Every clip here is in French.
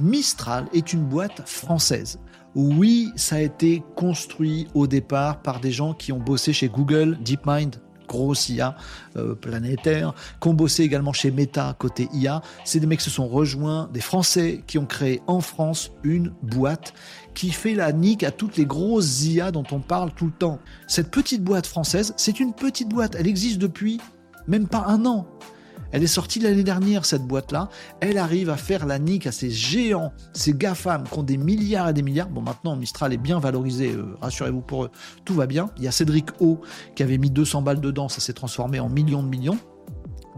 Mistral est une boîte française. Oui, ça a été construit au départ par des gens qui ont bossé chez Google, DeepMind, grosse IA euh, planétaire, qui ont bossé également chez Meta côté IA. C'est des mecs qui se sont rejoints, des Français qui ont créé en France une boîte qui fait la nique à toutes les grosses IA dont on parle tout le temps. Cette petite boîte française, c'est une petite boîte, elle existe depuis même pas un an. Elle est sortie l'année dernière, cette boîte-là. Elle arrive à faire la nique à ces géants, ces GAFAM qui ont des milliards et des milliards. Bon, maintenant, Mistral est bien valorisé, euh, rassurez-vous pour eux, tout va bien. Il y a Cédric O qui avait mis 200 balles dedans, ça s'est transformé en millions de millions.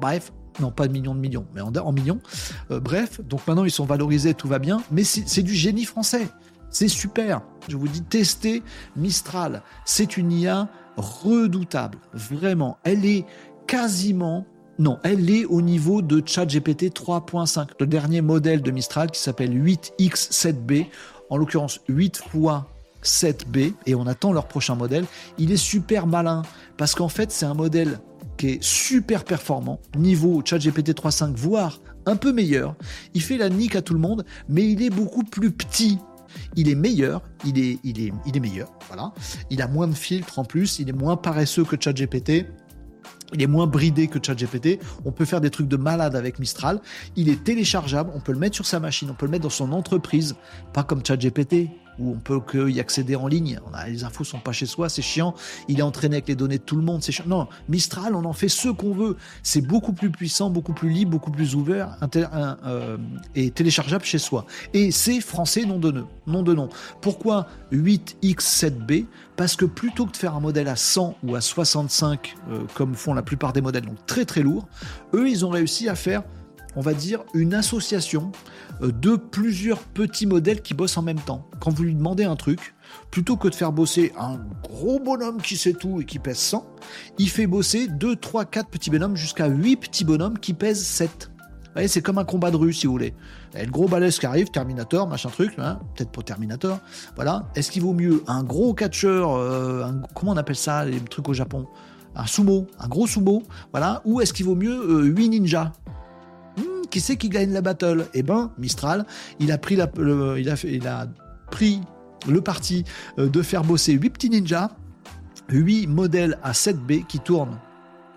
Bref, non pas de millions de millions, mais en, millions. Euh, bref, donc maintenant ils sont valorisés, tout va bien, mais c'est du génie français. C'est super. Je vous dis, testez Mistral. C'est une IA redoutable. Vraiment. Elle est quasiment non, elle est au niveau de ChatGPT 3.5, le dernier modèle de Mistral qui s'appelle 8X7B, en l'occurrence 8 fois 7B, et on attend leur prochain modèle. Il est super malin parce qu'en fait, c'est un modèle qui est super performant, niveau ChatGPT 3.5, voire un peu meilleur. Il fait la nique à tout le monde, mais il est beaucoup plus petit. Il est meilleur, il est, il est, il est meilleur, voilà. Il a moins de filtres en plus, il est moins paresseux que ChatGPT. Il est moins bridé que ChatGPT. On peut faire des trucs de malade avec Mistral. Il est téléchargeable. On peut le mettre sur sa machine. On peut le mettre dans son entreprise. Pas comme ChatGPT où on peut y accéder en ligne. Les infos sont pas chez soi, c'est chiant. Il est entraîné avec les données de tout le monde, c'est chiant. Non, Mistral, on en fait ce qu'on veut. C'est beaucoup plus puissant, beaucoup plus libre, beaucoup plus ouvert euh, et téléchargeable chez soi. Et c'est français, nom de nom. De. Pourquoi 8X7B Parce que plutôt que de faire un modèle à 100 ou à 65, euh, comme font la plupart des modèles, donc très très lourds, eux, ils ont réussi à faire on va dire, une association euh, de plusieurs petits modèles qui bossent en même temps. Quand vous lui demandez un truc, plutôt que de faire bosser un gros bonhomme qui sait tout et qui pèse 100, il fait bosser 2, 3, 4 petits bonhommes jusqu'à 8 petits bonhommes qui pèsent 7. Vous voyez, c'est comme un combat de rue, si vous voulez. Et le gros balèze qui arrive, Terminator, machin truc, hein, peut-être pour Terminator. Voilà. Est-ce qu'il vaut mieux un gros catcheur, euh, comment on appelle ça, les trucs au Japon? Un sumo, un gros sumo, voilà. Ou est-ce qu'il vaut mieux 8 euh, ninjas? Qui c'est qui gagne la battle Eh ben, Mistral, il a pris, le, parti euh, de faire bosser 8 petits ninjas, 8 modèles à 7B qui tournent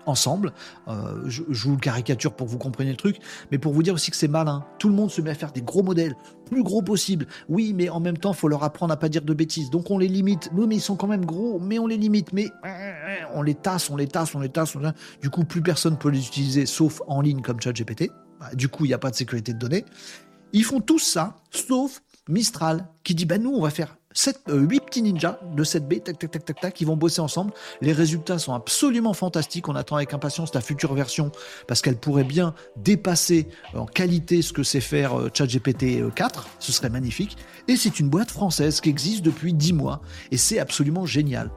ensemble. Euh, je, vous le caricature pour que vous compreniez le truc, mais pour vous dire aussi que c'est malin. Tout le monde se met à faire des gros modèles, plus gros possible. Oui, mais en même temps, faut leur apprendre à pas dire de bêtises. Donc on les limite. Oui, mais ils sont quand même gros, mais on les limite. Mais on les tasse, on les tasse, on les tasse. Du coup, plus personne peut les utiliser, sauf en ligne comme ChatGPT. Bah, du coup, il n'y a pas de sécurité de données. Ils font tout ça, sauf Mistral, qui dit bah nous, on va faire 7, 8 euh, petits ninjas de 7B, tac, tac, tac, tac, tac, qui vont bosser ensemble. Les résultats sont absolument fantastiques. On attend avec impatience la future version parce qu'elle pourrait bien dépasser en qualité ce que sait faire euh, ChatGPT 4. Euh, ce serait magnifique. Et c'est une boîte française qui existe depuis 10 mois et c'est absolument génial.